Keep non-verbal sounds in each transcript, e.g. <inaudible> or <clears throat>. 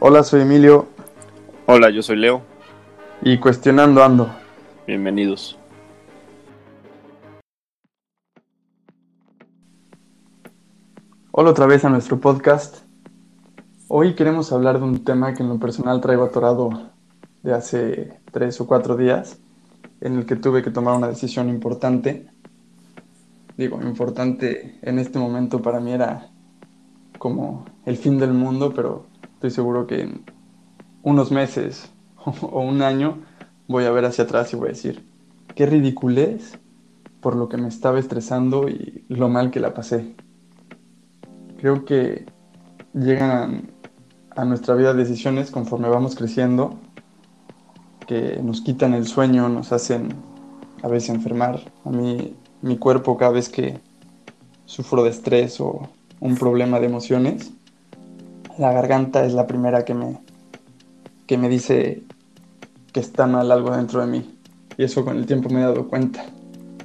Hola, soy Emilio. Hola, yo soy Leo. Y cuestionando ando. Bienvenidos. Hola otra vez a nuestro podcast. Hoy queremos hablar de un tema que en lo personal traigo atorado de hace tres o cuatro días, en el que tuve que tomar una decisión importante. Digo, importante en este momento para mí era como el fin del mundo, pero estoy seguro que en unos meses <laughs> o un año voy a ver hacia atrás y voy a decir, qué ridiculez por lo que me estaba estresando y lo mal que la pasé. Creo que llegan a nuestra vida decisiones conforme vamos creciendo que nos quitan el sueño, nos hacen a veces enfermar. A mí mi cuerpo cada vez que sufro de estrés o un problema de emociones, la garganta es la primera que me, que me dice que está mal algo dentro de mí. Y eso con el tiempo me he dado cuenta.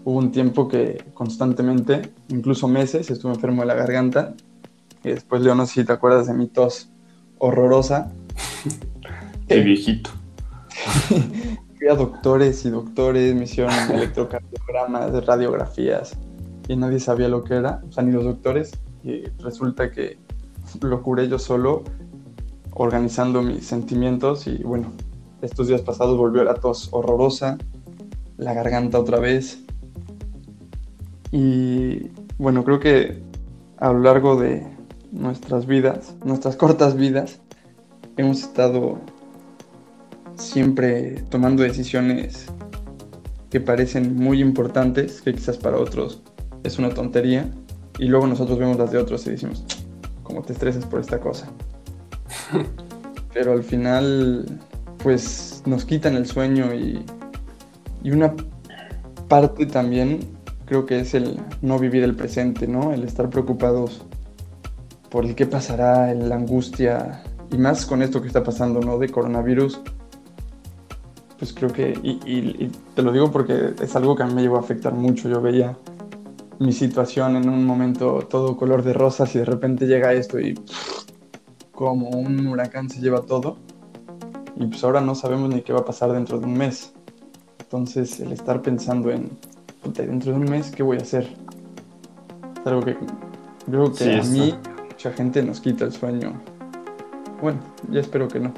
Hubo un tiempo que constantemente, incluso meses, estuve enfermo de la garganta y después, Leo, no sé si te acuerdas de mi tos horrorosa. <laughs> Qué viejito. <laughs> Fui a doctores y doctores, me hicieron <laughs> electrocardiogramas, radiografías, y nadie sabía lo que era, o sea, ni los doctores. Y resulta que lo curé yo solo, organizando mis sentimientos. Y bueno, estos días pasados volvió la tos horrorosa, la garganta otra vez. Y bueno, creo que a lo largo de nuestras vidas, nuestras cortas vidas, hemos estado siempre tomando decisiones que parecen muy importantes, que quizás para otros es una tontería, y luego nosotros vemos las de otros y decimos, ¿cómo te estresas por esta cosa? Pero al final, pues nos quitan el sueño y, y una parte también creo que es el no vivir el presente, ¿no? El estar preocupados por el qué pasará, la angustia, y más con esto que está pasando, ¿no? De coronavirus, pues creo que, y, te lo digo porque es algo que a mí me llegó a afectar mucho, yo veía mi situación en un momento todo color de rosas y de repente llega esto y como un huracán se lleva todo, y pues ahora no sabemos ni qué va a pasar dentro de un mes. Entonces el estar pensando en, dentro de un mes, ¿qué voy a hacer? Es algo que creo que a mí mucha gente nos quita el sueño. Bueno, ya espero que no.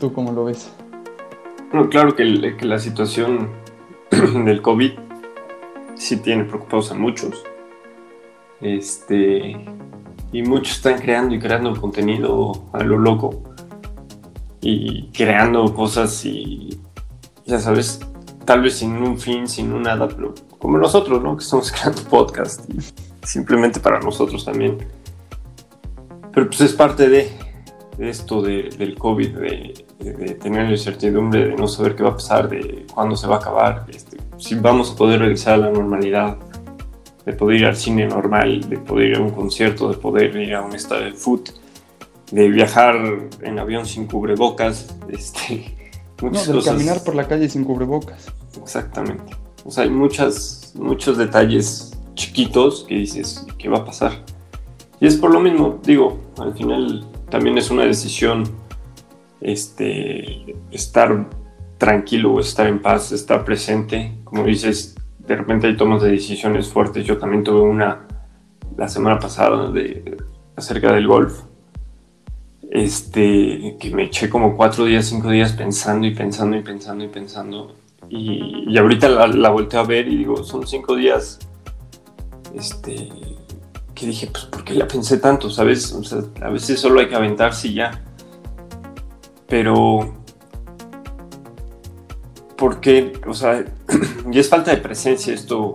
¿Tú cómo lo ves? Bueno, claro que, la situación <clears throat> del COVID sí tiene preocupados a muchos. Este, y muchos están creando y creando contenido a lo loco. Y creando cosas y, ya sabes, tal vez sin un fin, sin un nada, pero como nosotros, ¿no? Que estamos <laughs> creando podcast y simplemente para nosotros también. Pero pues es parte de, esto del COVID, de, tener la incertidumbre, de no saber qué va a pasar, de cuándo se va a acabar, este, si vamos a poder regresar a la normalidad, de poder ir al cine normal, de poder ir a un concierto, de poder ir a un estadio de foot, de viajar en avión sin cubrebocas, <laughs> este, muchas no, de caminar por la calle sin cubrebocas. Exactamente. O sea, hay muchas, muchos detalles chiquitos que dices, ¿qué va a pasar? Y es por lo mismo, digo, al final también es una decisión este, estar tranquilo, estar en paz, estar presente. Como dices, de repente hay tomas de decisiones fuertes. Yo también tuve una la semana pasada de, acerca del golf. Este, que me eché como cuatro días, cinco días pensando y pensando y pensando y pensando. Y, ahorita la, la a ver y digo, son cinco días este, que dije, pues, ¿por qué la pensé tanto? ¿Sabes? A veces solo hay que aventarse y ya. Pero, ¿por qué? O sea, <clears throat> y es falta de presencia esto,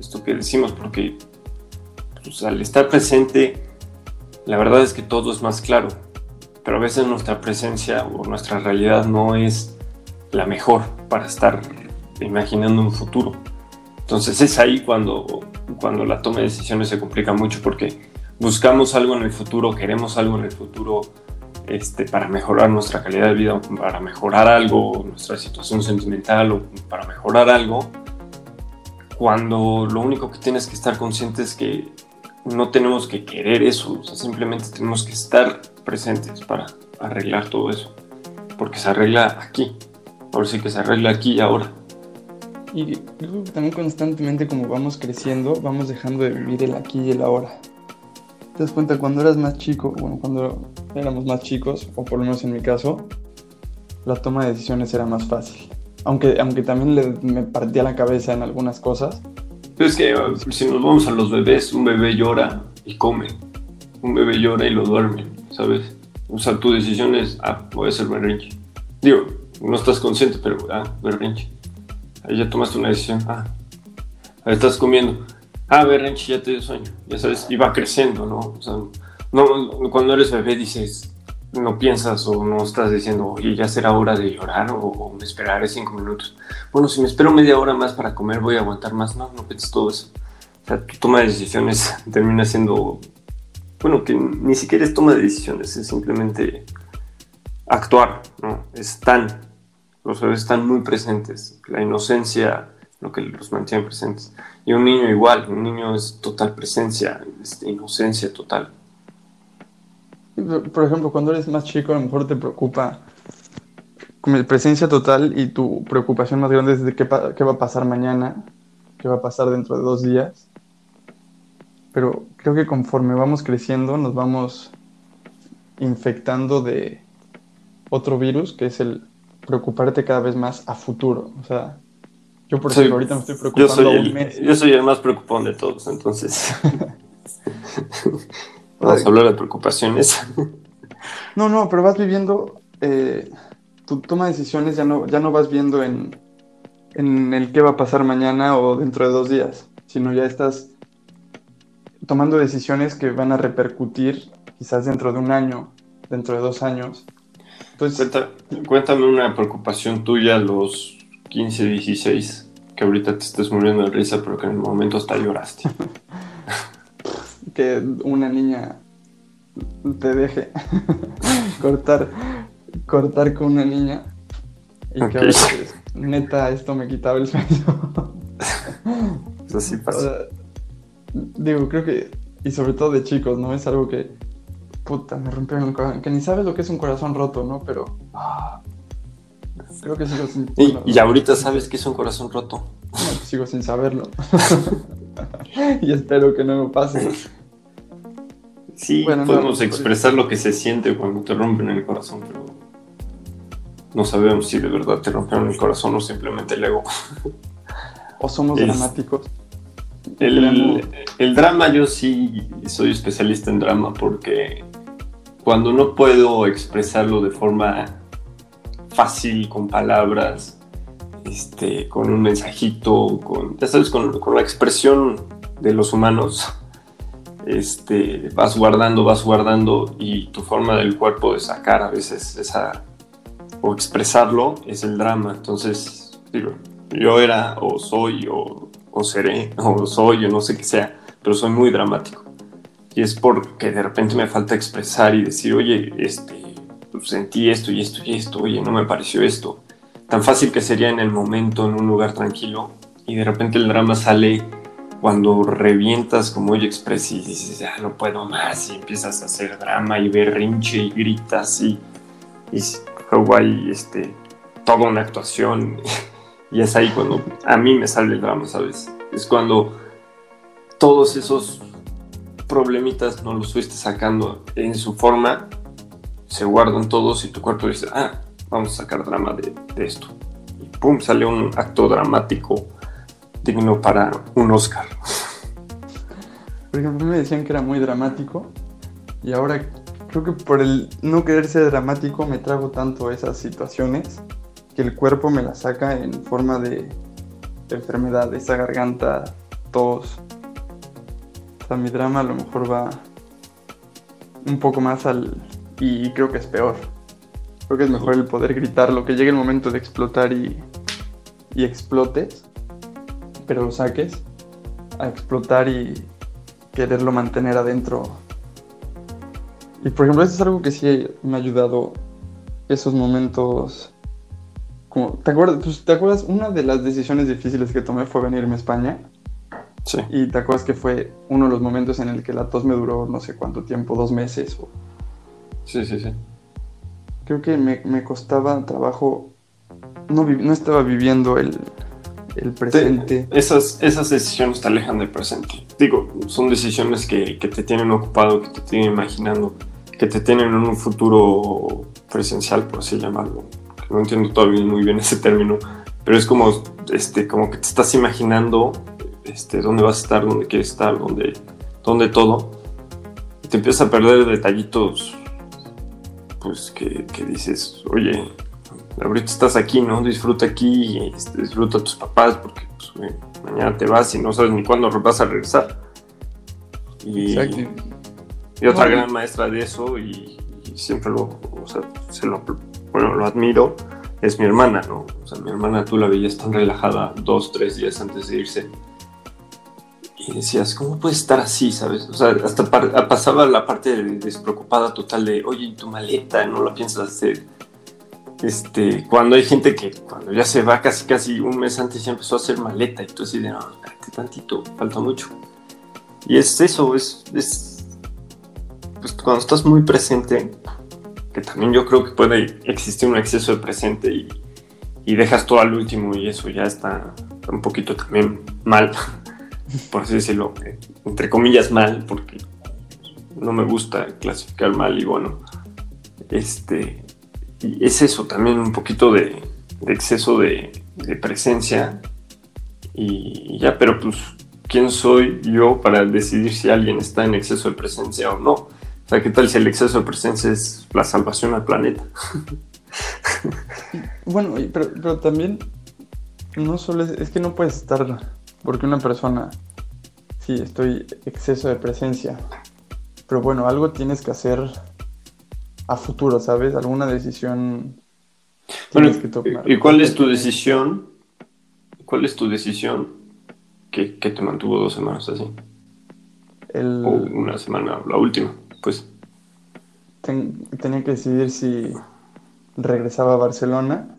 esto que decimos, porque pues, al estar presente, la verdad es que todo es más claro. Pero a veces nuestra presencia o nuestra realidad no es la mejor para estar imaginando un futuro. Entonces es ahí cuando, cuando la toma de decisiones se complica mucho porque buscamos algo en el futuro, queremos algo en el futuro este, para mejorar nuestra calidad de vida, para mejorar algo, nuestra situación sentimental o para mejorar algo, cuando lo único que tienes que estar consciente es que no tenemos que querer eso, simplemente tenemos que estar presentes para arreglar todo eso, porque se arregla aquí, ahora sí que se arregla aquí y ahora. Y también constantemente como vamos creciendo, vamos dejando de vivir el aquí y el ahora. Te das cuenta, cuando eras más chico, bueno, cuando éramos más chicos, o por lo menos en mi caso, la toma de decisiones era más fácil. Aunque, aunque también me partía la cabeza en algunas cosas. Pero es que uh, si nos vamos a los bebés, un bebé llora y come. Un bebé llora y lo duerme, ¿sabes? O sea, tu decisión es, ah, voy a hacer berrinche. Digo, no estás consciente, pero, ah, berrinche. Ahí ya tomaste una decisión, ah, ahí estás comiendo. Ah, berrinche, ya te dio sueño. Ya sabes, va creciendo, ¿no? O sea, no, cuando eres bebé dices, no piensas o no estás diciendo, oye, ya será hora de llorar o, me esperaré cinco minutos. Bueno, si me espero media hora más para comer, voy a aguantar más. No, no piensas todo eso. O sea, tu toma de decisiones <laughs> termina siendo, bueno, que ni siquiera es toma de decisiones, es simplemente actuar, ¿no? Están, los bebés están muy presentes. La inocencia, lo que los mantiene presentes. Y un niño igual, un niño es total presencia, es inocencia total. Por ejemplo, cuando eres más chico, a lo mejor te preocupa como presencia total y tu preocupación más grande es de qué, qué va a pasar mañana, qué va a pasar dentro de dos días. Pero creo que conforme vamos creciendo nos vamos infectando de otro virus que es el preocuparte cada vez más a futuro. O sea, yo por ejemplo ahorita me estoy preocupando yo soy, el, yo soy el más preocupón de todos, entonces. <laughs> Vamos a hablar de preocupaciones. <laughs> No, no, pero vas viviendo, eh, tu toma de decisiones ya no, ya no vas viendo en, en el qué va a pasar mañana o dentro de dos días, sino ya estás tomando decisiones que van a repercutir quizás dentro de un año, dentro de dos años. Entonces, cuéntame una preocupación tuya los 15, 16, que ahorita te estés muriendo de risa, pero que en el momento hasta lloraste. <laughs> que una niña te deje <laughs> cortar, cortar con una niña y que a veces, neta, esto me quitaba el sueño. <laughs> Eso sí pasa. digo, creo que, y sobre todo de chicos, ¿no? Es algo que, puta, me rompieron el corazón, que ni sabes lo que es un corazón roto, ¿no? Pero, ah, creo que sigo sin... Y, y ahorita sabes que es un corazón roto. Pues sigo sin saberlo. <laughs> y espero que no me pase. Sí, podemos expresar lo que se siente cuando te rompen el corazón, pero no sabemos si de verdad te rompieron el corazón o simplemente el ego. O somos dramáticos. El, el, drama, yo sí soy especialista en drama porque cuando no puedo expresarlo de forma fácil, con palabras, este, con un mensajito, con, ya sabes, con, con la expresión de los humanos, este, vas guardando, vas guardando y tu forma del cuerpo de sacar a veces esa o expresarlo es el drama. Entonces, digo, yo era o soy o, o seré <laughs> o soy o no sé qué sea, pero soy muy dramático. Y es porque de repente me falta expresar y decir, oye, este, pues, sentí esto y esto y esto, oye, no me pareció esto. Tan fácil que sería en el momento, en un lugar tranquilo, y de repente el drama sale cuando revientas como ella expresa y dices, ya no puedo más, y empiezas a hacer drama y berrinche y gritas y, y hay este, toda una actuación <laughs> y es ahí cuando a mí me sale el drama, ¿sabes? Es cuando todos esos problemitas no los fuiste sacando en su forma, se guardan todos y tu cuerpo dice, ah, vamos a sacar drama de, esto. Y pum, sale un acto dramático digno para un Oscar. Por ejemplo, me decían que era muy dramático y ahora creo que por el no querer ser dramático me trago tanto esas situaciones que el cuerpo me las saca en forma de, enfermedad, esa garganta, tos. O sea, mi drama a lo mejor va un poco más al... y creo que es peor. Creo que es mejor el poder gritarlo, que llegue el momento de explotar y, y explotes pero lo saques a explotar y quererlo mantener adentro. Y por ejemplo, eso es algo que sí me ha ayudado esos momentos. Como, ¿te, acuerdas, pues, ¿Te acuerdas? Una de las decisiones difíciles que tomé fue venirme a España. Sí. Y te acuerdas que fue uno de los momentos en el que la tos me duró no sé cuánto tiempo, dos meses. O... Sí, sí, sí. Creo que me, me costaba trabajo, no, no estaba viviendo el, el presente. Esas, esas decisiones te alejan del presente. Digo, son decisiones que, que te tienen ocupado, que te tienen imaginando, que te tienen en un futuro presencial, por así llamarlo. No entiendo todavía muy bien ese término, pero es como, este, como que te estás imaginando este, dónde vas a estar, dónde quieres estar, dónde, dónde todo. Y te empiezas a perder detallitos, pues que, que dices, oye, ahorita estás aquí, ¿no? Disfruta aquí, este, disfruta a tus papás, porque pues, güey, mañana te vas y no sabes ni cuándo vas a regresar. Y, Exacto. y otra gran maestra de eso, y, y siempre lo, o sea, se lo, bueno, lo admiro, es mi hermana, ¿no? O sea, mi hermana tú la veías tan relajada dos, tres días antes de irse. Y decías, ¿cómo puedes estar así, sabes? O sea, hasta pasaba la parte de- despreocupada total de, oye, ¿y tu maleta? ¿No la piensas hacer? Este, cuando hay gente que cuando ya se va casi casi un mes antes ya empezó a hacer maleta y tú así de, no, espérate tantito, falta mucho. Y es eso, es, es pues cuando estás muy presente, que también yo creo que puede existir un exceso de presente y, y dejas todo al último y eso ya está un poquito también mal, por así decirlo, entre comillas mal, porque no me gusta clasificar mal y bueno, este, es eso también un poquito de, exceso de, presencia y ya, pero pues, ¿quién soy yo para decidir si alguien está en exceso de presencia o no? O sea, ¿qué tal si el exceso de presencia es la salvación al planeta? <laughs> Bueno, pero, pero también no solo es, es que no puedes estar, porque una persona, sí, estoy exceso de presencia, pero bueno, algo tienes que hacer a futuro, ¿sabes? Alguna decisión Bueno, tienes que tomar. ¿y cuál es tu decisión? ¿Cuál es tu decisión que, que te mantuvo dos semanas así? El- O una semana, la última, pues. ten- tenía que decidir si regresaba a Barcelona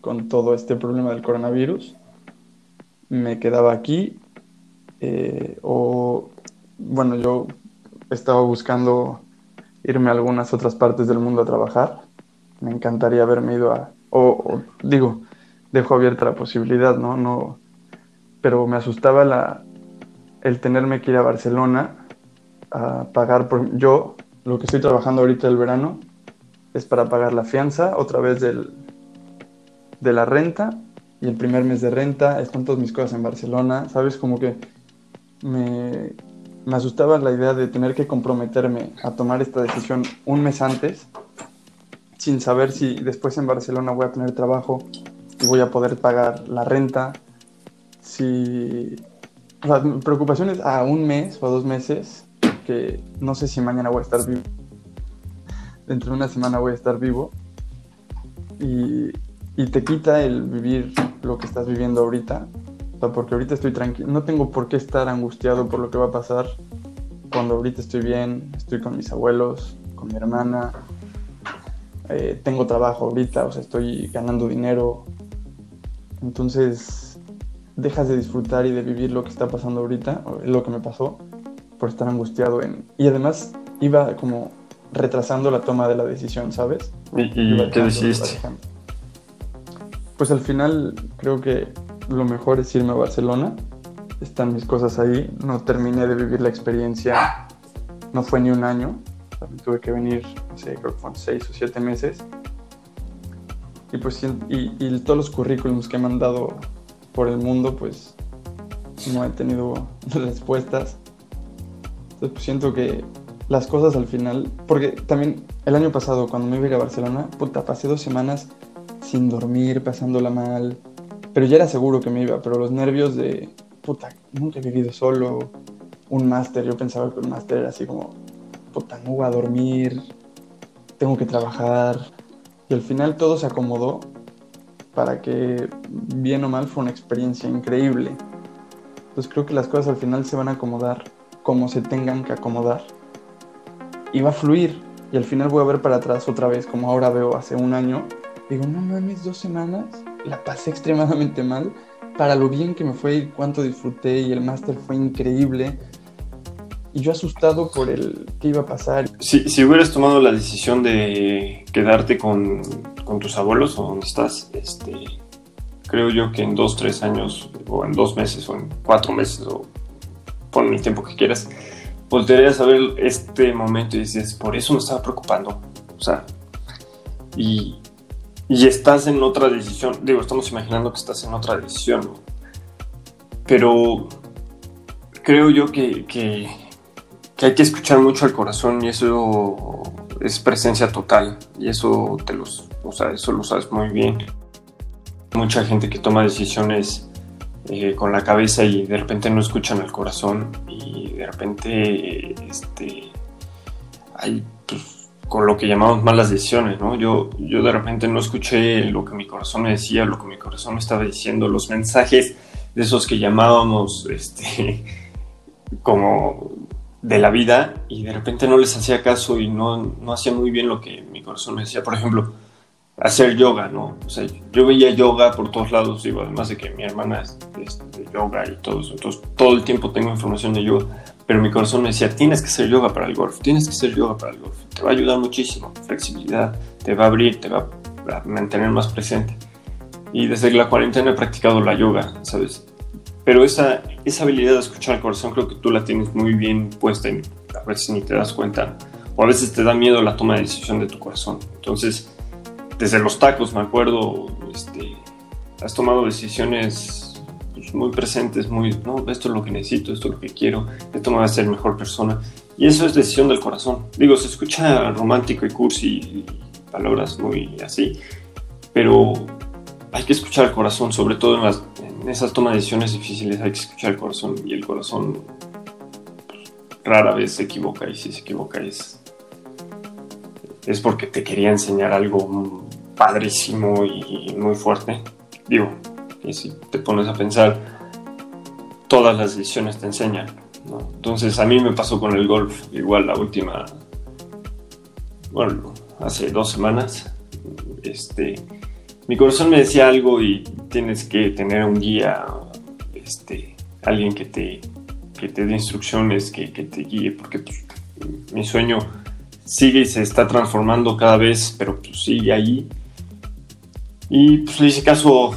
con todo este problema del coronavirus, me quedaba aquí eh, o, bueno, yo estaba buscando irme a algunas otras partes del mundo a trabajar. Me encantaría haberme ido a, o, o, digo, dejo abierta la posibilidad, ¿no? no pero me asustaba la, el tenerme que ir a Barcelona a pagar por yo lo que estoy trabajando ahorita el verano es para pagar la fianza otra vez del, de la renta y el primer mes de renta están todas mis cosas en Barcelona sabes como que me, me asustaba la idea de tener que comprometerme a tomar esta decisión un mes antes sin saber si después en Barcelona voy a tener trabajo y voy a poder pagar la renta si o sea, mi preocupación es a un mes o a dos meses que no sé si mañana voy a estar vivo. Dentro de una semana voy a estar vivo. Y, y te quita el vivir lo que estás viviendo ahorita. O sea, porque ahorita estoy tranquilo. No tengo por qué estar angustiado por lo que va a pasar. Cuando ahorita estoy bien, estoy con mis abuelos, con mi hermana. eh, tengo trabajo ahorita, o sea, estoy ganando dinero. Entonces, dejas de disfrutar y de vivir lo que está pasando ahorita, lo que me pasó, por estar angustiado en... Y además iba como retrasando la toma de la decisión, ¿sabes? ¿Y, y qué dejando. Pues al final creo que lo mejor es irme a Barcelona. Están mis cosas ahí. No terminé de vivir la experiencia. No fue ni un año. Me tuve que venir, no sé, creo que fueron seis o siete meses. Y pues y, y todos los currículums que he mandado por el mundo, pues no he tenido <laughs> respuestas. Entonces pues siento que las cosas al final, porque también el año pasado cuando me iba a ir a Barcelona, puta, pasé dos semanas sin dormir, pasándola mal, pero ya era seguro que me iba, pero los nervios de, puta, nunca he vivido solo, un máster, yo pensaba que un máster era así como, puta, no voy a dormir, tengo que trabajar, y al final todo se acomodó para que, bien o mal, fue una experiencia increíble. Entonces creo que las cosas al final se van a acomodar como se tengan que acomodar y va a fluir. Y al final voy a ver para atrás otra vez, como ahora veo hace un año. Digo, no mames, dos semanas, la pasé extremadamente mal para lo bien que me fue y cuánto disfruté y el máster fue increíble. Y yo asustado por el que iba a pasar. Si, si hubieras tomado la decisión de quedarte con, con tus abuelos o donde estás, este, creo yo que en dos, tres años, o en dos meses, o en cuatro meses, o pon el tiempo que quieras, volverías a ver este momento y dices, por eso me estaba preocupando. O sea, y, y estás en otra decisión. Digo, estamos imaginando que estás en otra decisión, pero creo yo que, que, hay que escuchar mucho al corazón y eso es presencia total y eso te los, o sea, eso lo sabes muy bien. Mucha gente que toma decisiones eh, con la cabeza y de repente no escuchan al corazón y de repente este, hay pues, con lo que llamamos malas decisiones, ¿no? Yo, yo de repente no escuché lo que mi corazón me decía, lo que mi corazón me estaba diciendo, los mensajes de esos que llamábamos, este, <laughs> como de la vida y de repente no les hacía caso y no, no hacía muy bien lo que mi corazón me decía. Por ejemplo, hacer yoga, ¿no? O sea, yo veía yoga por todos lados, digo, además de que mi hermana es, de yoga y todo eso, entonces todo el tiempo tengo información de yoga pero mi corazón me decía, tienes que hacer yoga para el golf, tienes que hacer yoga para el golf, te va a ayudar muchísimo, flexibilidad, te va a abrir, te va a mantener más presente. Y desde la cuarentena he practicado la yoga, ¿sabes? Pero esa, esa habilidad de escuchar el corazón creo que tú la tienes muy bien puesta y a veces ni te das cuenta. O a veces te da miedo la toma de decisión de tu corazón. Entonces, desde los tacos, me acuerdo, este, has tomado decisiones muy presentes, muy, no, esto es lo que necesito, esto es lo que quiero, esto me va a hacer mejor persona. Y eso es decisión del corazón. Digo, se escucha romántico y cursi, y palabras muy así, pero hay que escuchar el corazón, sobre todo en esas tomas de decisiones difíciles hay que escuchar el corazón y el corazón pues, rara vez se equivoca y si se equivoca es, es porque te quería enseñar algo padrísimo y muy fuerte. Digo, y si te pones a pensar, todas las decisiones te enseñan. Entonces a mí me pasó con el golf, igual la última, bueno, hace dos semanas, este, mi corazón me decía algo y tienes que tener un guía, este, alguien que te, que te dé instrucciones, que, que te guíe, porque pues, mi sueño sigue y se está transformando cada vez, pero pues sigue ahí. Y pues le hice caso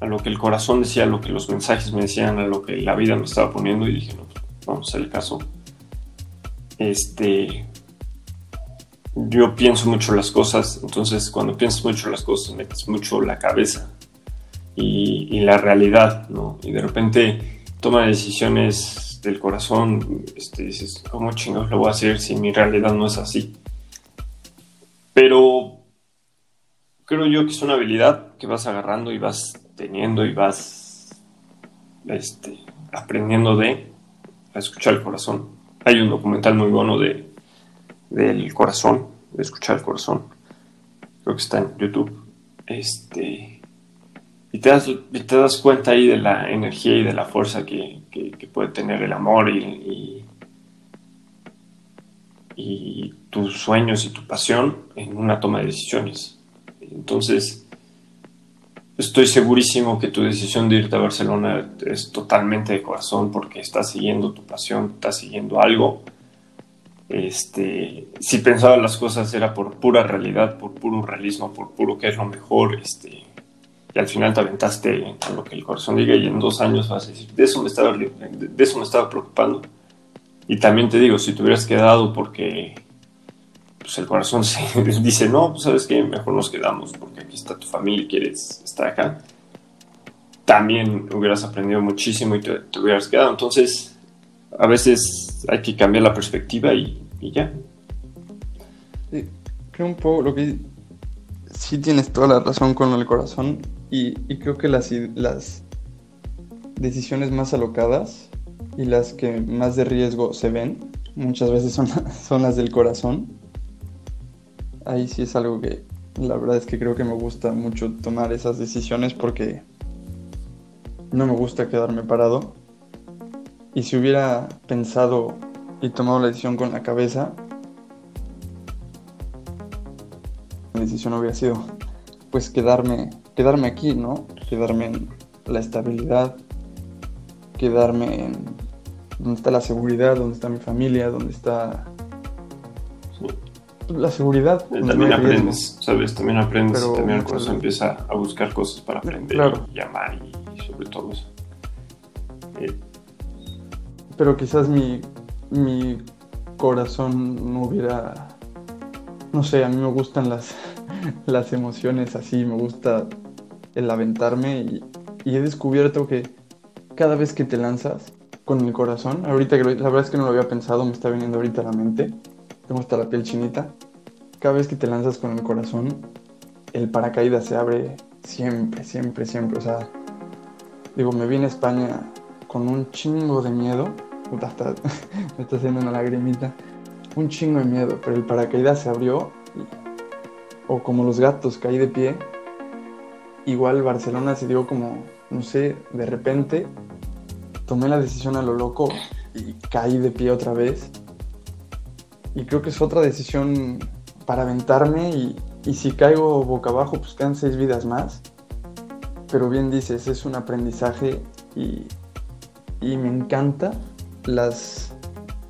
a lo que el corazón decía, a lo que los mensajes me decían, a lo que la vida me estaba poniendo y dije, no, vamos a hacer el caso. Este, yo pienso mucho las cosas, entonces cuando piensas mucho las cosas metes mucho la cabeza y, la realidad, ¿no? Y de repente toma decisiones del corazón, este, dices, ¿cómo chingados lo voy a hacer si mi realidad no es así? Pero creo yo que es una habilidad que vas agarrando y vas teniendo y vas este, aprendiendo de a escuchar el corazón. Hay un documental muy bueno de del corazón, de escuchar el corazón. Creo que está en YouTube. Este, y te das, te das cuenta ahí de la energía y de la fuerza que, puede tener el amor y, y tus sueños y tu pasión en una toma de decisiones. Entonces, Estoy segurísimo que tu decisión de irte a Barcelona es totalmente de corazón porque estás siguiendo tu pasión, estás siguiendo algo. Este, si pensaba las cosas era por pura realidad, por puro realismo, por puro que es lo mejor, este, y al final te aventaste con lo que el corazón diga y en dos años vas a decir, de eso me estaba, de eso me estaba preocupando. Y también te digo, si te hubieras quedado porque pues el corazón se <laughs> dice, no, pues sabes que mejor nos quedamos porque aquí está tu familia y quieres estar acá, también hubieras aprendido muchísimo y te, hubieras quedado. Entonces, a veces hay que cambiar la perspectiva y, ya. creo un poco lo que sí tienes toda la razón con el corazón y, creo que las, las decisiones más alocadas y las que más de riesgo se ven muchas veces son, <laughs> son las del corazón ahí sí es algo que la verdad es que creo que me gusta mucho tomar esas decisiones porque no me gusta quedarme parado. Y si hubiera pensado y tomado la decisión con la cabeza, la decisión hubiera sido pues quedarme, quedarme aquí, ¿no? Quedarme la estabilidad, quedarme en donde está la seguridad, donde está mi familia, donde está la seguridad. También aprendes, ¿sabes? También aprendes, también el corazón empieza a buscar cosas para aprender y amar y, sobre todo eso. Eh, Pero quizás mi, mi corazón no hubiera, no sé, a mí me gustan las, <laughs> las emociones así, me gusta el aventarme y, y he descubierto que cada vez que te lanzas con el corazón, ahorita que la verdad es que no lo había pensado, me está viniendo ahorita a la mente, tengo hasta la piel chinita, cada vez que te lanzas con el corazón, el paracaídas se abre siempre, siempre, siempre, o sea, digo, me vine a España con un chingo de miedo, hasta <laughs> me está haciendo una lagrimita, un chingo de miedo, pero el paracaídas se abrió, o como los gatos, caí de pie, igual Barcelona se dio como, no sé, de repente tomé la decisión a lo loco y caí de pie otra vez. Y creo que es otra decisión para aventarme y, si caigo boca abajo, pues quedan seis vidas más. Pero bien dices, es un aprendizaje y, y me encanta las...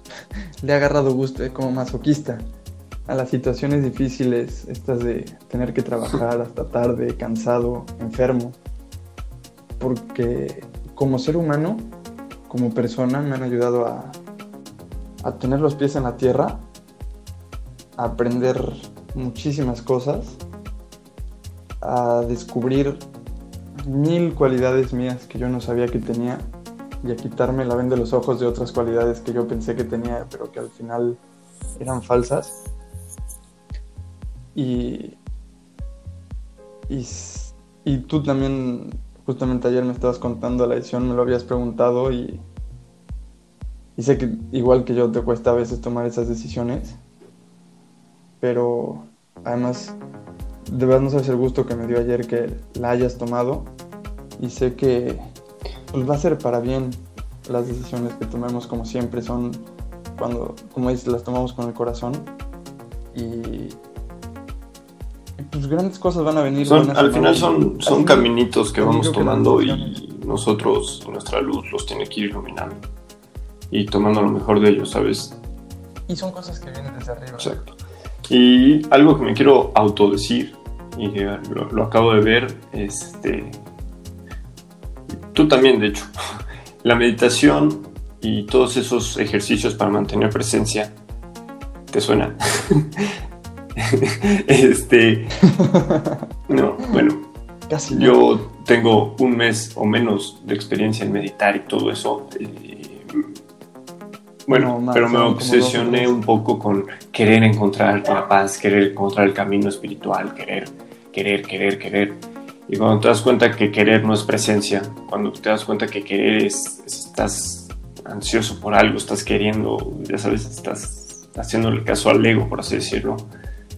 <laughs> Le he agarrado gusto eh, como masoquista a las situaciones difíciles, estas de tener que trabajar hasta tarde, cansado, enfermo. Porque como ser humano, como persona, me han ayudado a, a tener los pies en la tierra, a aprender muchísimas cosas, a descubrir mil cualidades mías que yo no sabía que tenía y a quitarme la venda de los ojos de otras cualidades que yo pensé que tenía, pero que al final eran falsas. Y, y, y tú también, justamente ayer me estabas contando la edición, me lo habías preguntado y, y sé que igual que yo te cuesta a veces tomar esas decisiones, pero además de verdad no sabes el gusto que me dio ayer que la hayas tomado y sé que pues, va a ser para bien las decisiones que tomemos como siempre son cuando, como dices, las tomamos con el corazón y, pues grandes cosas van a venir. al final son, son caminitos que vamos tomando y nosotros, nuestra luz, los tiene que ir iluminando y tomando lo mejor de ellos, ¿sabes? Y son cosas que vienen desde arriba. Exacto. Y algo que me quiero autodecir, y lo, lo acabo de ver, este, tú también, de hecho, <laughs> la meditación y todos esos ejercicios para mantener presencia, ¿te suena? <laughs> este, <laughs> no, bueno, Casi yo tengo un mes o menos de experiencia en meditar y todo eso. Eh, bueno, pero me obsesioné un poco con querer encontrar la paz, querer encontrar el camino espiritual, querer, querer, querer, querer. Y cuando te das cuenta que querer no es presencia, cuando te das cuenta que querer es, estás ansioso por algo, estás queriendo, ya sabes, estás haciéndole caso al ego, por así decirlo,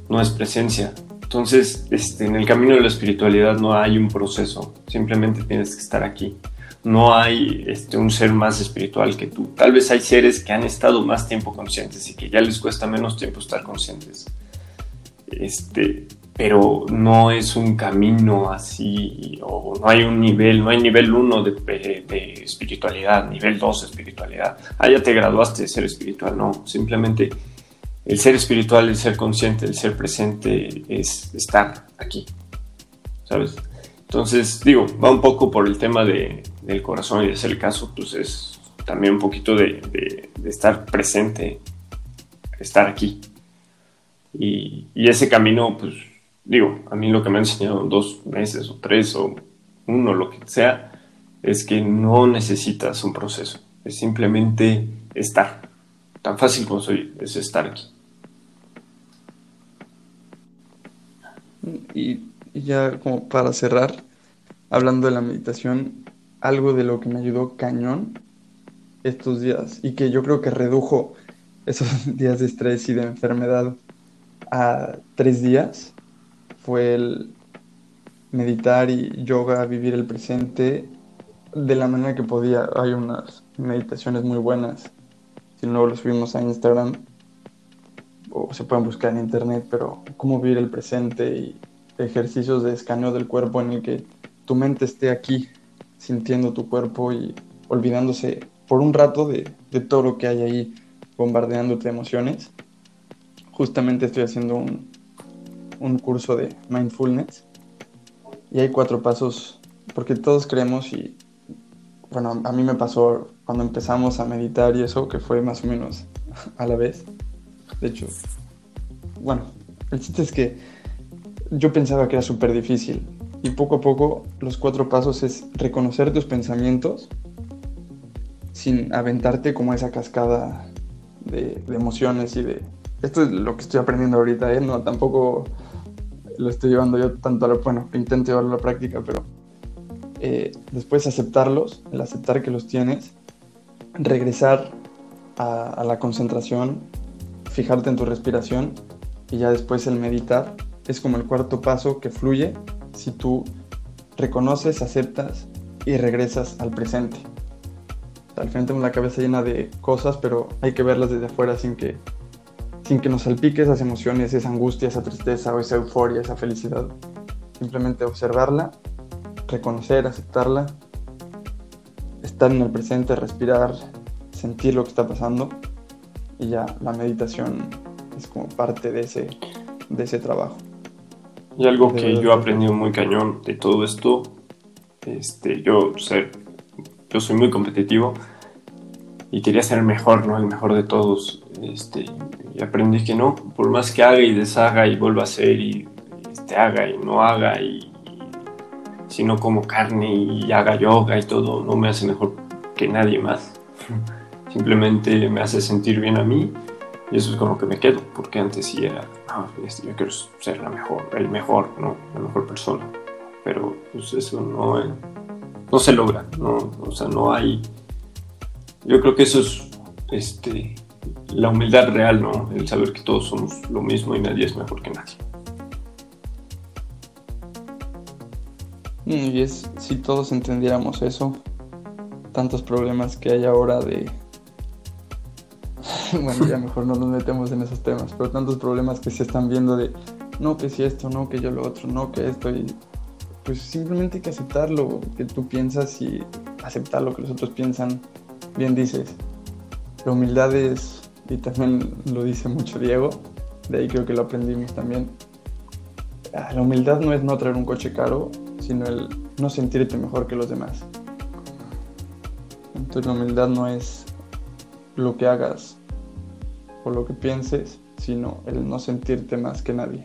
no es presencia. Entonces, este, en el camino de la espiritualidad no hay un proceso, simplemente tienes que estar aquí. No hay este, un ser más espiritual que tú. Tal vez hay seres que han estado más tiempo conscientes y que ya les cuesta menos tiempo estar conscientes. Este, pero no es un camino así, o no hay un nivel, no hay nivel 1 de, espiritualidad, nivel 2 de espiritualidad. Ah, ya te graduaste de ser espiritual, no, simplemente el ser espiritual, el ser consciente, el ser presente es estar aquí, ¿sabes? Entonces, digo, va un poco por el tema de, del corazón y de hacer caso, pues es también un poquito de, de, de estar presente, estar aquí. Y, y, ese camino, pues, digo, a mí lo que me han enseñado en dos meses o tres o uno, lo que sea, es que no necesitas un proceso, es simplemente estar. Tan fácil como soy, es estar aquí. Y, y ya como para cerrar, hablando de la meditación, algo de lo que me ayudó cañón estos días y que yo creo que redujo esos <laughs> días de estrés y de enfermedad a tres días fue el meditar y yoga, vivir el presente de la manera que podía. Hay unas meditaciones muy buenas. Si no, lo subimos a Instagram o se pueden buscar en internet, pero cómo vivir el presente y ejercicios de escaneo del cuerpo en el que tu mente esté aquí sintiendo tu cuerpo y olvidándose por un rato de, de todo lo que hay ahí bombardeándote de emociones. Justamente estoy haciendo un, un curso de mindfulness y hay cuatro pasos, porque todos creemos y, bueno, a mí me pasó cuando empezamos a meditar y eso, que fue más o menos <laughs> a la vez. De hecho, bueno, el chiste es que yo pensaba que era súper difícil y poco a poco los cuatro pasos es reconocer tus pensamientos sin aventarte como esa cascada de, emociones y de... Esto es lo que estoy aprendiendo ahorita, ¿eh? No, tampoco lo estoy llevando yo tanto a la... Bueno, intento llevarlo a la práctica, pero eh, después aceptarlos, el aceptar que los tienes, regresar a, a la concentración, fijarte en tu respiración y ya después el meditar es como el cuarto paso que fluye si tú reconoces, aceptas y regresas al presente. Al final tenemos la cabeza llena de cosas, pero hay que verlas desde afuera sin que, sin que nos salpique esas emociones, esa angustia, esa tristeza o esa euforia, esa felicidad. Simplemente observarla, reconocer, aceptarla, estar en el presente, respirar, sentir lo que está pasando y ya la meditación es como parte de ese, de ese trabajo. Y algo que yo he aprendido muy cañón de todo esto, este, yo, ser, yo soy muy competitivo y quería ser el mejor, ¿no? El mejor de todos. Este, y aprendí que no, por más que haga y deshaga y vuelva a hacer y este, haga y no haga y, si no como carne y haga yoga y todo, no me hace mejor que nadie más. Simplemente me hace sentir bien a mí y eso es con lo que me quedo, porque antes sí era, ah, este, yo quiero ser la mejor, el mejor, ¿no? La mejor persona. Pero pues eso no, no se logra, ¿no? O sea, no hay... Yo creo que eso es este, la humildad real, ¿no? El saber que todos somos lo mismo y nadie es mejor que nadie. Y es, si todos entendiéramos eso, tantos problemas que hay ahora de <laughs> bueno, ya mejor no nos metemos en esos temas, pero tantos problemas que se están viendo de, no, que si esto, no, que yo lo otro, no, que esto, y pues simplemente hay que aceptar lo que tú piensas y aceptar lo que los otros piensan. Bien dices, la humildad es, y también lo dice mucho Diego, de ahí creo que lo aprendimos también, ah, la humildad no es no traer un coche caro, sino el no sentirte mejor que los demás. Entonces la humildad no es lo que hagas o lo que pienses, sino el no sentirte más que nadie.